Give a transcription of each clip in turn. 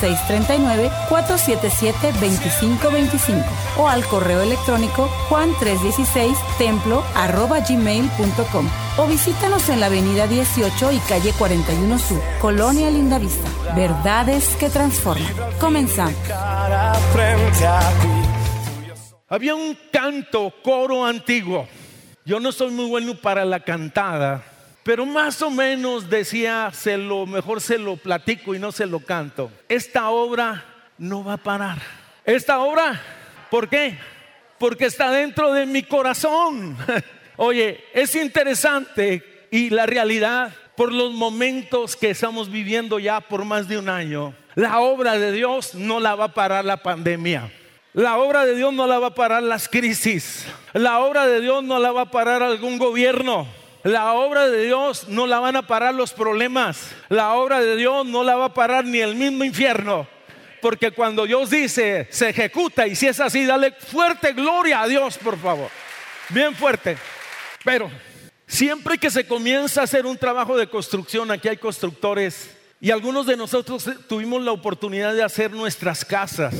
639-477-2525 o al correo electrónico juan316templo gmail.com o visítanos en la avenida 18 y calle 41 Sur, Colonia Lindavista. Verdades que transforman. Comenzamos. Había un canto, coro antiguo. Yo no soy muy bueno para la cantada, pero más o menos decía, se lo mejor se lo platico y no se lo canto. Esta obra no va a parar. Esta obra, ¿por qué? Porque está dentro de mi corazón. Oye, es interesante y la realidad por los momentos que estamos viviendo ya por más de un año, la obra de Dios no la va a parar la pandemia. La obra de Dios no la va a parar las crisis. La obra de Dios no la va a parar algún gobierno. La obra de Dios no la van a parar los problemas. La obra de Dios no la va a parar ni el mismo infierno. Porque cuando Dios dice, se ejecuta. Y si es así, dale fuerte gloria a Dios, por favor. Bien fuerte. Pero siempre que se comienza a hacer un trabajo de construcción, aquí hay constructores y algunos de nosotros tuvimos la oportunidad de hacer nuestras casas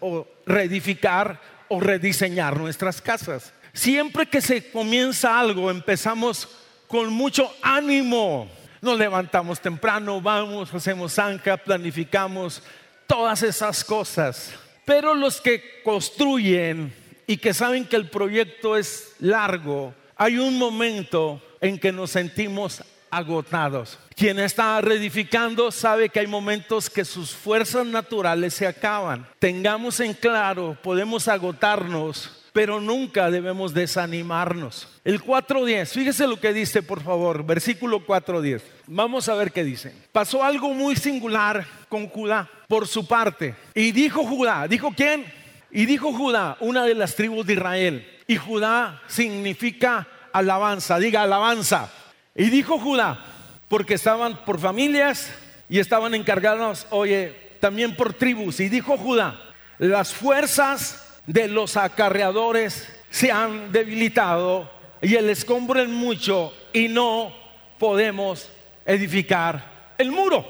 o reedificar o rediseñar nuestras casas. Siempre que se comienza algo, empezamos con mucho ánimo. Nos levantamos temprano, vamos, hacemos zanja, planificamos todas esas cosas. Pero los que construyen y que saben que el proyecto es largo, hay un momento en que nos sentimos agotados. Quien está reedificando sabe que hay momentos que sus fuerzas naturales se acaban. Tengamos en claro, podemos agotarnos, pero nunca debemos desanimarnos. El 4.10, fíjese lo que dice, por favor, versículo 4.10. Vamos a ver qué dice. Pasó algo muy singular con Judá por su parte. Y dijo Judá, ¿dijo quién? Y dijo Judá, una de las tribus de Israel, y Judá significa alabanza, diga alabanza. Y dijo Judá, porque estaban por familias y estaban encargados, oye, también por tribus. Y dijo Judá, las fuerzas de los acarreadores se han debilitado y el escombro es mucho y no podemos edificar el muro.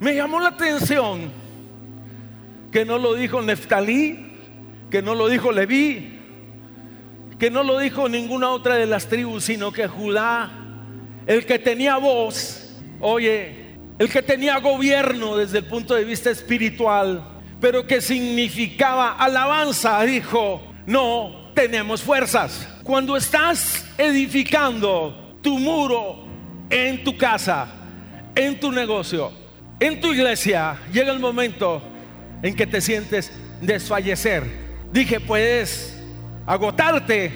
Me llamó la atención que no lo dijo Neftalí, que no lo dijo Leví, que no lo dijo ninguna otra de las tribus, sino que Judá, el que tenía voz, oye, el que tenía gobierno desde el punto de vista espiritual, pero que significaba alabanza, dijo, no tenemos fuerzas. Cuando estás edificando tu muro en tu casa, en tu negocio, en tu iglesia, llega el momento en que te sientes desfallecer. Dije, puedes agotarte,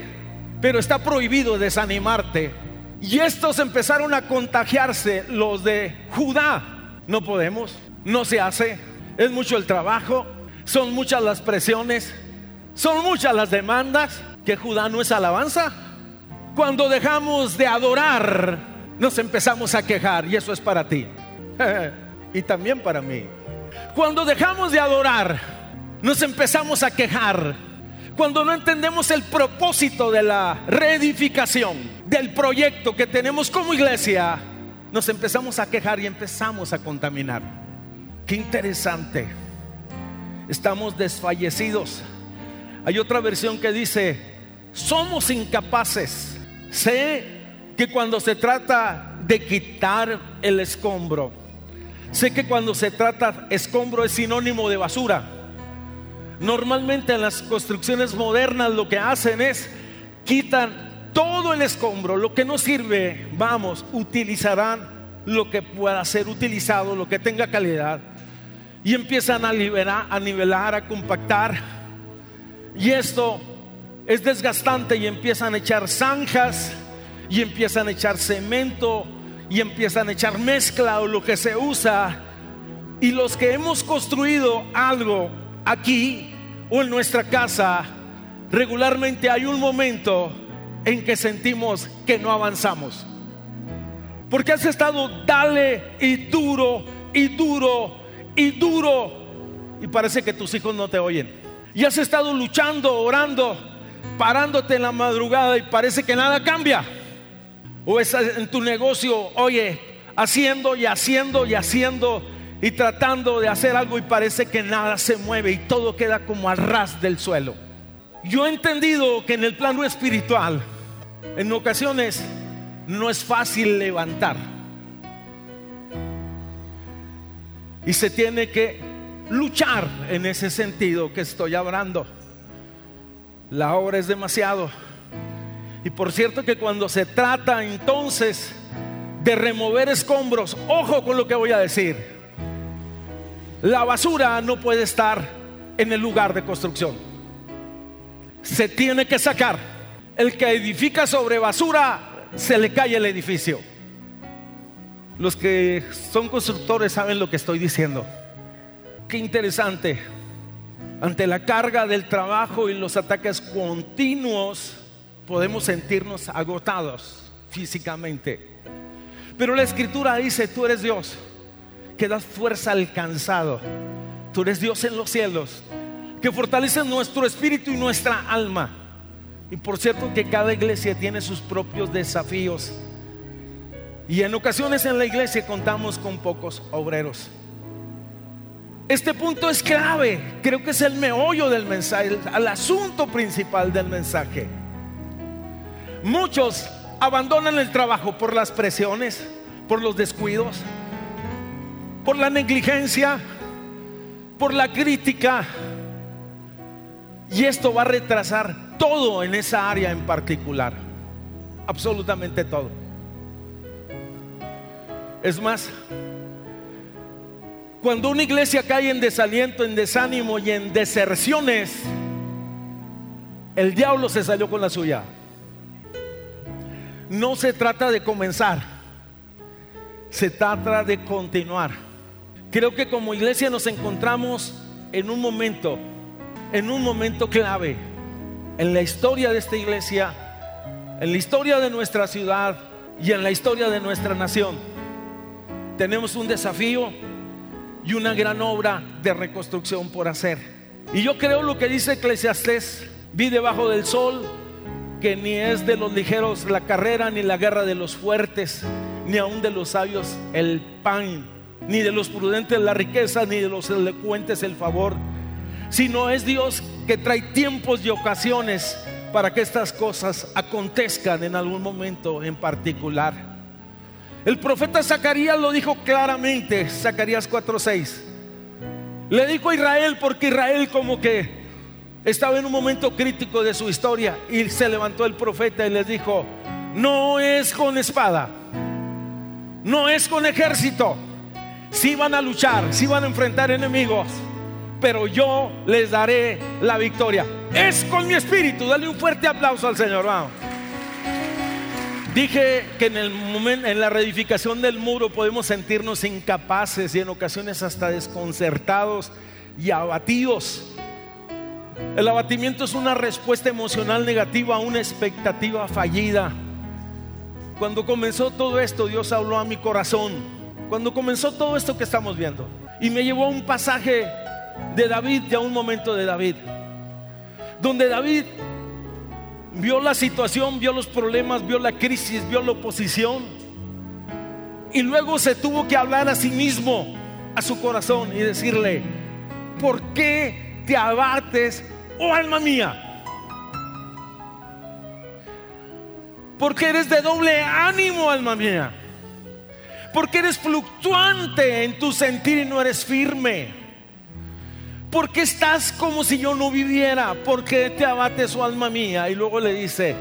pero está prohibido desanimarte. Y estos empezaron a contagiarse, los de Judá. No podemos, no se hace, es mucho el trabajo, son muchas las presiones, son muchas las demandas, que Judá no es alabanza. Cuando dejamos de adorar, nos empezamos a quejar y eso es para ti. y también para mí. Cuando dejamos de adorar, nos empezamos a quejar cuando no entendemos el propósito de la reedificación, del proyecto que tenemos como iglesia, nos empezamos a quejar y empezamos a contaminar. Qué interesante. Estamos desfallecidos. Hay otra versión que dice, somos incapaces. Sé que cuando se trata de quitar el escombro, sé que cuando se trata escombro es sinónimo de basura Normalmente en las construcciones modernas lo que hacen es quitan todo el escombro, lo que no sirve, vamos, utilizarán lo que pueda ser utilizado, lo que tenga calidad, y empiezan a, liberar, a nivelar, a compactar. Y esto es desgastante y empiezan a echar zanjas, y empiezan a echar cemento, y empiezan a echar mezcla o lo que se usa. Y los que hemos construido algo aquí, o en nuestra casa, regularmente hay un momento en que sentimos que no avanzamos. Porque has estado dale y duro y duro y duro y parece que tus hijos no te oyen. Y has estado luchando, orando, parándote en la madrugada y parece que nada cambia. O estás en tu negocio, oye, haciendo y haciendo y haciendo y tratando de hacer algo y parece que nada se mueve y todo queda como al ras del suelo. Yo he entendido que en el plano espiritual, en ocasiones, no es fácil levantar. Y se tiene que luchar en ese sentido que estoy hablando. La obra es demasiado. Y por cierto que cuando se trata entonces de remover escombros, ojo con lo que voy a decir. La basura no puede estar en el lugar de construcción. Se tiene que sacar. El que edifica sobre basura, se le cae el edificio. Los que son constructores saben lo que estoy diciendo. Qué interesante. Ante la carga del trabajo y los ataques continuos, podemos sentirnos agotados físicamente. Pero la escritura dice, tú eres Dios que das fuerza al cansado. Tú eres Dios en los cielos, que fortalece nuestro espíritu y nuestra alma. Y por cierto que cada iglesia tiene sus propios desafíos. Y en ocasiones en la iglesia contamos con pocos obreros. Este punto es clave, creo que es el meollo del mensaje, el, asunto principal del mensaje. Muchos abandonan el trabajo por las presiones, por los descuidos, por la negligencia, por la crítica. Y esto va a retrasar todo en esa área en particular. Absolutamente todo. Es más, cuando una iglesia cae en desaliento, en desánimo y en deserciones, el diablo se salió con la suya. No se trata de comenzar, se trata de continuar. Creo que como iglesia nos encontramos en un momento, en un momento clave en la historia de esta iglesia, en la historia de nuestra ciudad y en la historia de nuestra nación. Tenemos un desafío y una gran obra de reconstrucción por hacer. Y yo creo lo que dice Eclesiastés, vi debajo del sol que ni es de los ligeros la carrera, ni la guerra de los fuertes, ni aun de los sabios el pan ni de los prudentes la riqueza, ni de los elocuentes el favor, sino es Dios que trae tiempos y ocasiones para que estas cosas acontezcan en algún momento en particular. El profeta Zacarías lo dijo claramente, Zacarías 4:6. Le dijo a Israel porque Israel como que estaba en un momento crítico de su historia y se levantó el profeta y les dijo, no es con espada, no es con ejército, si van a luchar, si van a enfrentar enemigos, pero yo les daré la victoria. Es con mi espíritu. Dale un fuerte aplauso al Señor. Vamos. Dije que en el momento, en la reedificación del muro podemos sentirnos incapaces y en ocasiones hasta desconcertados y abatidos. El abatimiento es una respuesta emocional negativa a una expectativa fallida. Cuando comenzó todo esto, Dios habló a mi corazón cuando comenzó todo esto que estamos viendo. Y me llevó a un pasaje de David y a un momento de David. Donde David vio la situación, vio los problemas, vio la crisis, vio la oposición. Y luego se tuvo que hablar a sí mismo, a su corazón y decirle, ¿por qué te abates, oh alma mía? Porque eres de doble ánimo, alma mía porque eres fluctuante en tu sentir y no eres firme. Porque estás como si yo no viviera, porque te abate su alma mía. Y luego le dice,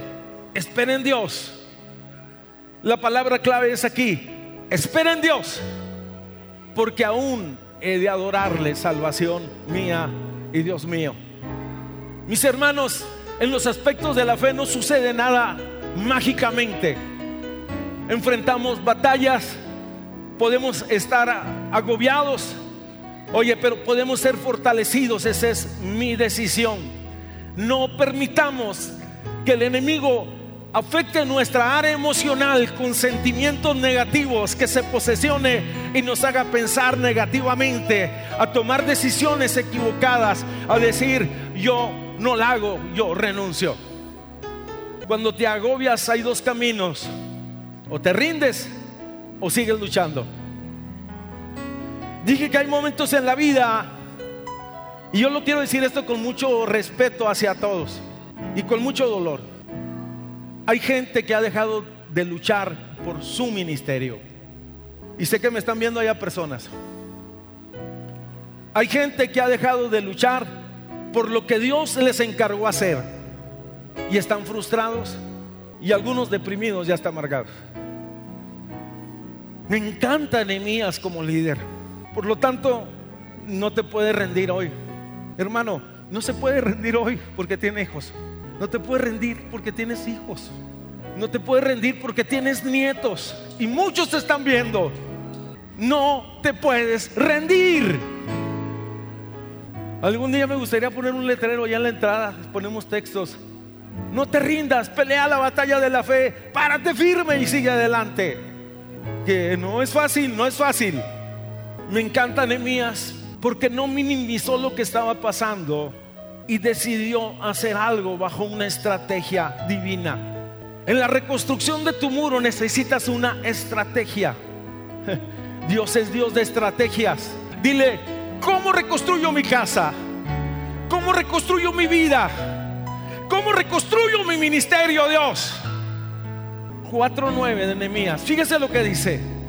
espera en Dios. La palabra clave es aquí, espera en Dios, porque aún he de adorarle, salvación mía y Dios mío. Mis hermanos, en los aspectos de la fe no sucede nada mágicamente. Enfrentamos batallas, podemos estar agobiados, oye, pero podemos ser fortalecidos, esa es mi decisión. No permitamos que el enemigo afecte nuestra área emocional con sentimientos negativos, que se posesione y nos haga pensar negativamente, a tomar decisiones equivocadas, a decir, yo no la hago, yo renuncio. Cuando te agobias hay dos caminos, o te rindes o sigues luchando. Dije que hay momentos en la vida, y yo lo quiero decir esto con mucho respeto hacia todos y con mucho dolor. Hay gente que ha dejado de luchar por su ministerio. Y sé que me están viendo allá personas. Hay gente que ha dejado de luchar por lo que Dios les encargó hacer. Y están frustrados y algunos deprimidos ya están amargados. Me encanta Nehemías como líder. Por lo tanto, no te puedes rendir hoy. Hermano, no se puede rendir hoy porque tiene hijos. No te puedes rendir porque tienes hijos. No te puedes rendir porque tienes nietos. Y muchos te están viendo. No te puedes rendir. Algún día me gustaría poner un letrero ya en la entrada. Ponemos textos. No te rindas, pelea la batalla de la fe, párate firme y sigue adelante. Que no es fácil, no es fácil. Me encanta Nehemías porque no minimizó lo que estaba pasando y decidió hacer algo bajo una estrategia divina. En la reconstrucción de tu muro necesitas una estrategia. Dios es Dios de estrategias. Dile, ¿cómo reconstruyo mi casa? ¿Cómo reconstruyo mi vida? ¿Cómo reconstruyo mi ministerio, Dios? 4.9 de Nehemías. Fíjese lo que dice.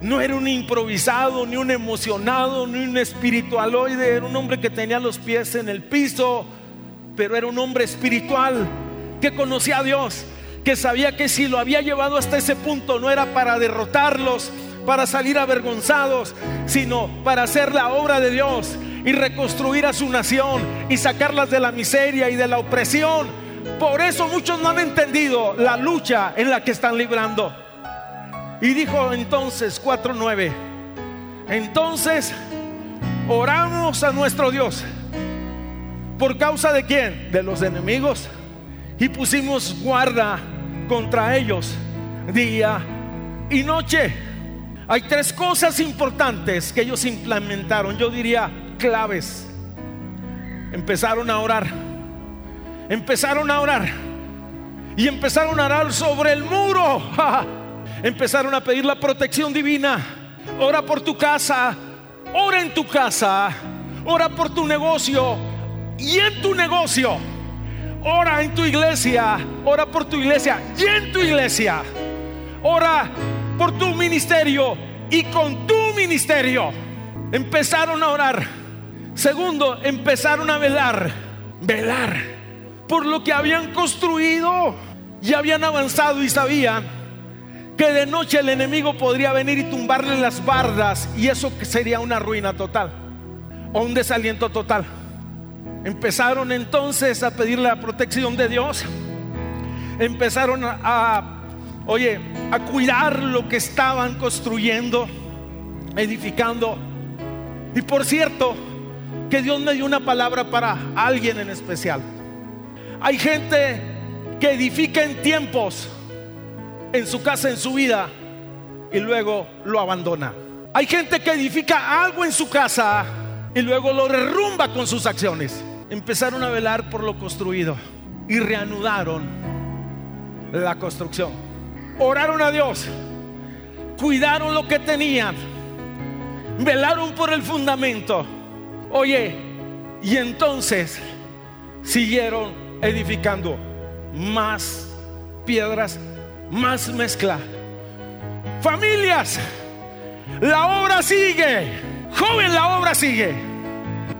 No era un improvisado, ni un emocionado, ni un espiritualoide. Era un hombre que tenía los pies en el piso, pero era un hombre espiritual que conocía a Dios, que sabía que si lo había llevado hasta ese punto no era para derrotarlos, para salir avergonzados, sino para hacer la obra de Dios y reconstruir a su nación y sacarlas de la miseria y de la opresión. Por eso muchos no han entendido la lucha en la que están librando. Y dijo entonces 4.9, entonces oramos a nuestro Dios. ¿Por causa de quién? De los enemigos. Y pusimos guarda contra ellos día y noche. Hay tres cosas importantes que ellos implementaron, yo diría claves. Empezaron a orar. Empezaron a orar. Y empezaron a orar sobre el muro. empezaron a pedir la protección divina. Ora por tu casa, ora en tu casa, ora por tu negocio y en tu negocio. Ora en tu iglesia, ora por tu iglesia y en tu iglesia. Ora por tu ministerio y con tu ministerio. Empezaron a orar. Segundo, empezaron a velar, velar por lo que habían construido. Ya habían avanzado y sabían que de noche el enemigo podría venir y tumbarle las bardas y eso sería una ruina total o un desaliento total. Empezaron entonces a pedir la protección de Dios. Empezaron a, oye, a cuidar lo que estaban construyendo, edificando. Y por cierto, que Dios me dio una palabra para alguien en especial. Hay gente que edifica en tiempos en su casa, en su vida, y luego lo abandona. Hay gente que edifica algo en su casa y luego lo derrumba con sus acciones. Empezaron a velar por lo construido y reanudaron la construcción. Oraron a Dios, cuidaron lo que tenían, velaron por el fundamento. Oye, y entonces siguieron edificando más piedras más mezcla. Familias, la obra sigue. Joven, la obra sigue.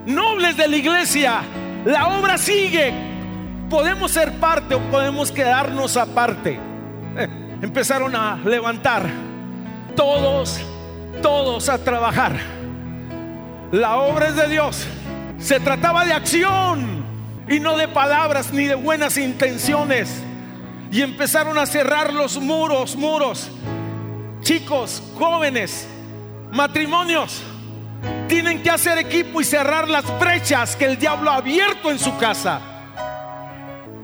Nobles de la iglesia, la obra sigue. Podemos ser parte o podemos quedarnos aparte. Eh, empezaron a levantar todos, todos a trabajar. La obra es de Dios. Se trataba de acción y no de palabras ni de buenas intenciones y empezaron a cerrar los muros, muros. Chicos, jóvenes, matrimonios, tienen que hacer equipo y cerrar las brechas que el diablo ha abierto en su casa.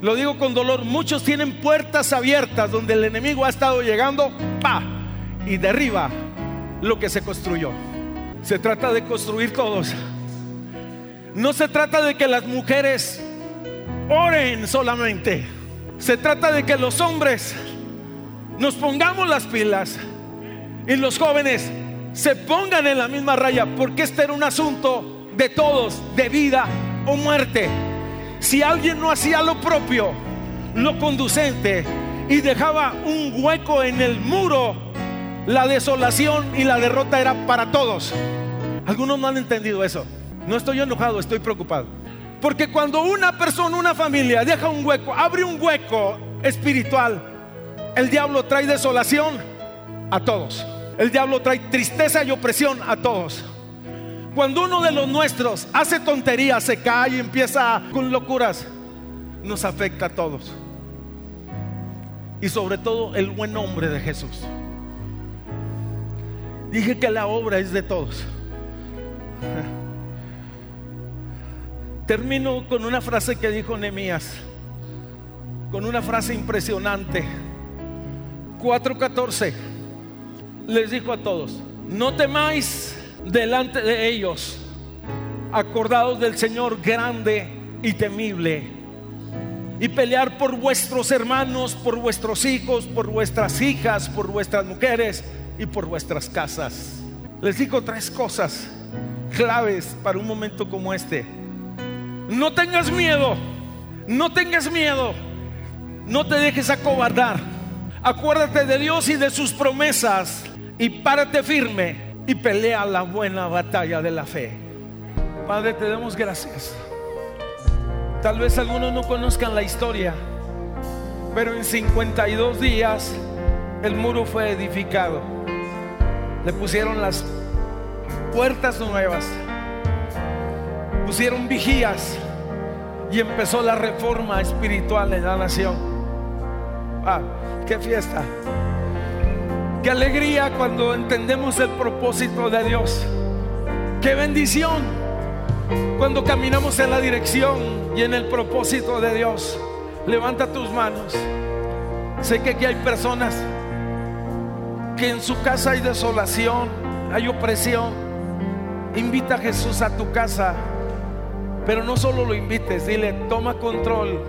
Lo digo con dolor, muchos tienen puertas abiertas donde el enemigo ha estado llegando, pa, y derriba lo que se construyó. Se trata de construir todos. No se trata de que las mujeres oren solamente. Se trata de que los hombres nos pongamos las pilas y los jóvenes se pongan en la misma raya, porque este era un asunto de todos, de vida o muerte. Si alguien no hacía lo propio, lo conducente, y dejaba un hueco en el muro, la desolación y la derrota era para todos. Algunos no han entendido eso. No estoy enojado, estoy preocupado. Porque cuando una persona, una familia deja un hueco, abre un hueco espiritual, el diablo trae desolación a todos. El diablo trae tristeza y opresión a todos. Cuando uno de los nuestros hace tonterías, se cae y empieza con locuras, nos afecta a todos. Y sobre todo el buen nombre de Jesús. Dije que la obra es de todos. Termino con una frase que dijo Nehemías, con una frase impresionante. 4:14 les dijo a todos, no temáis delante de ellos, acordados del Señor grande y temible, y pelear por vuestros hermanos, por vuestros hijos, por vuestras hijas, por vuestras mujeres y por vuestras casas. Les dijo tres cosas claves para un momento como este. No tengas miedo, no tengas miedo, no te dejes acobardar. Acuérdate de Dios y de sus promesas y párate firme y pelea la buena batalla de la fe. Padre, te damos gracias. Tal vez algunos no conozcan la historia, pero en 52 días el muro fue edificado. Le pusieron las puertas nuevas, pusieron vigías y empezó la reforma espiritual en la nación. Ah, qué fiesta. Qué alegría cuando entendemos el propósito de Dios. Qué bendición cuando caminamos en la dirección y en el propósito de Dios. Levanta tus manos. Sé que aquí hay personas que en su casa hay desolación, hay opresión. Invita a Jesús a tu casa, pero no solo lo invites, dile, toma control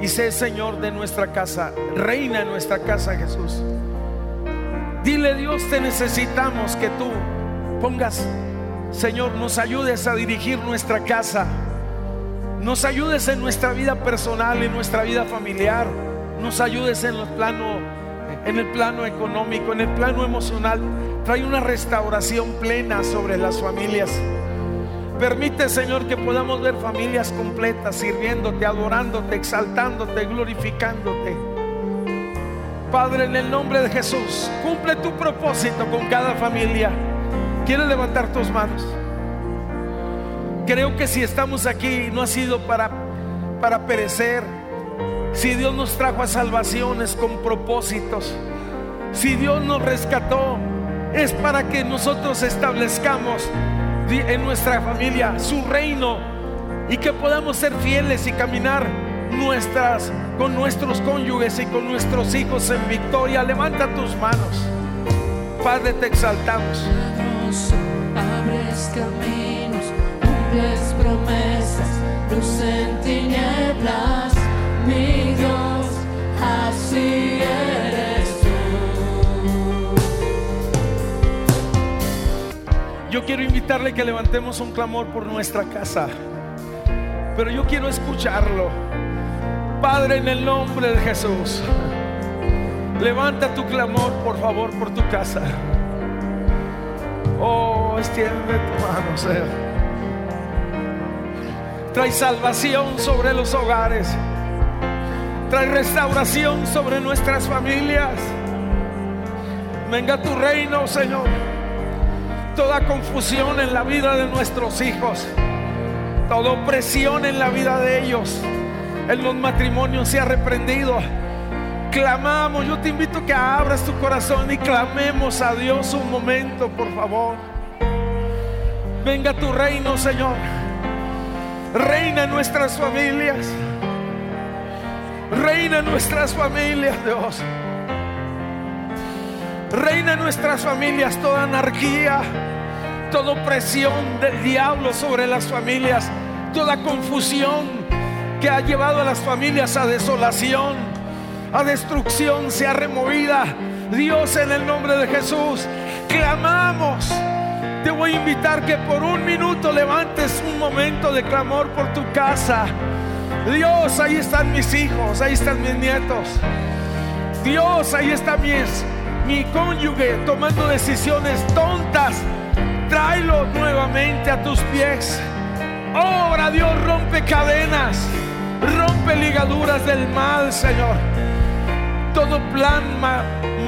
y sé Señor de nuestra casa, reina en nuestra casa Jesús. Dile Dios, te necesitamos que tú pongas, Señor, nos ayudes a dirigir nuestra casa. Nos ayudes en nuestra vida personal, en nuestra vida familiar. Nos ayudes en el plano en el plano económico, en el plano emocional. Trae una restauración plena sobre las familias. Permite, Señor, que podamos ver familias completas sirviéndote, adorándote, exaltándote, glorificándote. Padre, en el nombre de Jesús, cumple tu propósito con cada familia. ¿Quieres levantar tus manos? Creo que si estamos aquí no ha sido para, para perecer. Si Dios nos trajo a salvaciones con propósitos. Si Dios nos rescató, es para que nosotros establezcamos en nuestra familia su reino y que podamos ser fieles y caminar nuestras, con nuestros cónyuges y con nuestros hijos en victoria. Levanta tus manos. Padre, te exaltamos. Abres caminos, cumples promesas, luz en tinieblas, mi Dios, así eres quiero invitarle que levantemos un clamor por nuestra casa, pero yo quiero escucharlo. Padre, en el nombre de Jesús, levanta tu clamor, por favor, por tu casa. Oh, extiende tu mano, Señor. Trae salvación sobre los hogares. Trae restauración sobre nuestras familias. Venga tu reino, Señor. Toda confusión en la vida de nuestros hijos. Toda opresión en la vida de ellos en los matrimonios se ha reprendido. Clamamos, yo te invito a que abras tu corazón y clamemos a Dios un momento, por favor. Venga tu reino, Señor. Reina en nuestras familias. Reina en nuestras familias, Dios. Reina en nuestras familias toda anarquía, toda opresión del diablo sobre las familias, toda confusión que ha llevado a las familias a desolación, a destrucción, sea removida. Dios, en el nombre de Jesús, clamamos. Te voy a invitar que por un minuto levantes un momento de clamor por tu casa. Dios, ahí están mis hijos, ahí están mis nietos. Dios, ahí está mis, mi cónyuge tomando decisiones tontas. Tráelo nuevamente a tus pies. Obra, Dios, rompe cadenas, rompe ligaduras del mal, Señor. Todo plan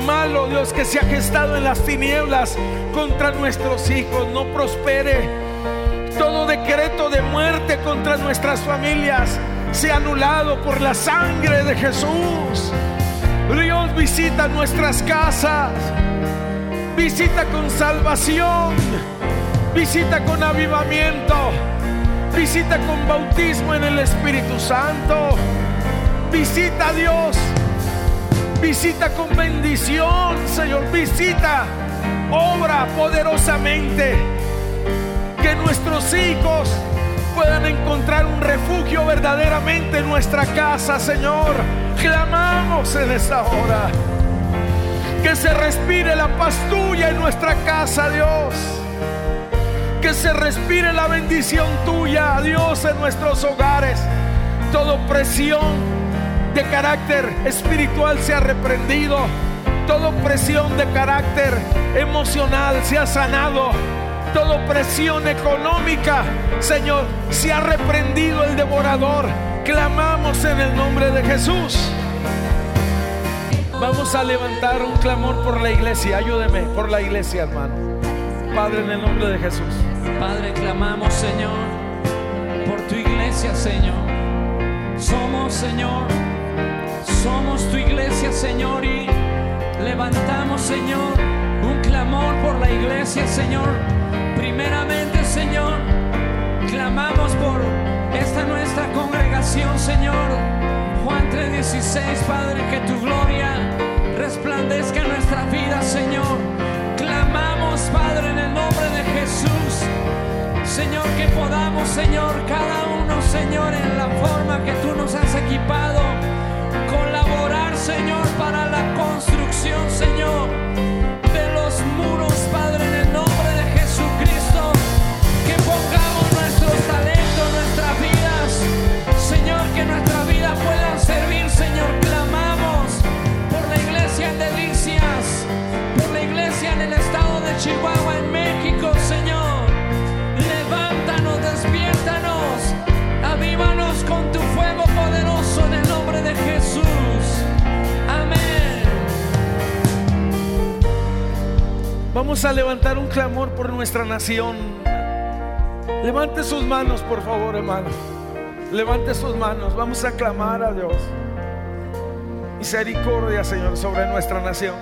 malo, Dios, que se ha gestado en las tinieblas contra nuestros hijos, no prospere. Todo decreto de muerte contra nuestras familias sea anulado por la sangre de Jesús. Dios visita nuestras casas, visita con salvación, visita con avivamiento, visita con bautismo en el Espíritu Santo, visita a Dios, visita con bendición, Señor, visita, obra poderosamente, que nuestros hijos puedan encontrar un refugio verdaderamente en nuestra casa, Señor. Clamamos en esta hora. Que se respire la paz tuya en nuestra casa, Dios. Que se respire la bendición tuya, Dios, en nuestros hogares. Toda presión de carácter espiritual se ha reprendido. Toda presión de carácter emocional se ha sanado toda opresión económica, Señor, se ha reprendido el devorador. Clamamos en el nombre de Jesús. Vamos a levantar un clamor por la iglesia. Ayúdeme por la iglesia, hermano. Padre, en el nombre de Jesús. Padre, clamamos, Señor, por tu iglesia, Señor. Somos, Señor, somos tu iglesia, Señor, y levantamos, Señor, un clamor por la iglesia, Señor Primeramente, Señor, clamamos por esta nuestra congregación, Señor. Juan 3:16, Padre, que tu gloria resplandezca en nuestra vida, Señor. Clamamos, Padre, en el nombre de Jesús. Señor, que podamos, Señor, cada uno, Señor, en la forma que tú nos has Vamos a levantar un clamor por nuestra nación. Levante sus manos, por favor, hermano. Levante sus manos. Vamos a clamar a Dios. Misericordia, Señor, sobre nuestra nación.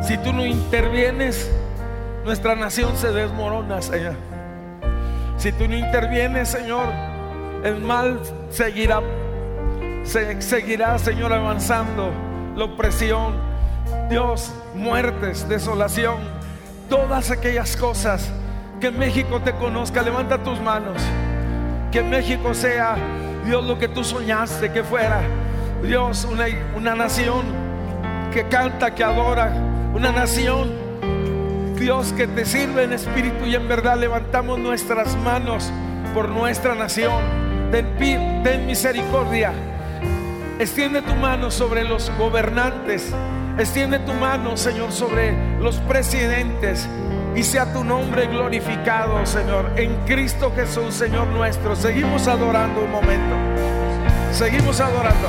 Si tú no intervienes, nuestra nación se desmorona, Señor. Si tú no intervienes, Señor, el mal seguirá, seguirá, Señor, avanzando. La opresión, Dios, muertes, desolación, todas aquellas cosas que México te conozca. Levanta tus manos. Que México sea, Dios, lo que tú soñaste que fuera. Dios, una, una nación que canta, que adora. Una nación, Dios, que te sirve en espíritu y en verdad. Levantamos nuestras manos por nuestra nación. Ten, ten misericordia. Extiende tu mano sobre los gobernantes. Extiende tu mano, Señor, sobre los presidentes y sea tu nombre glorificado, Señor, en Cristo Jesús, Señor nuestro. Seguimos adorando un momento. Seguimos adorando.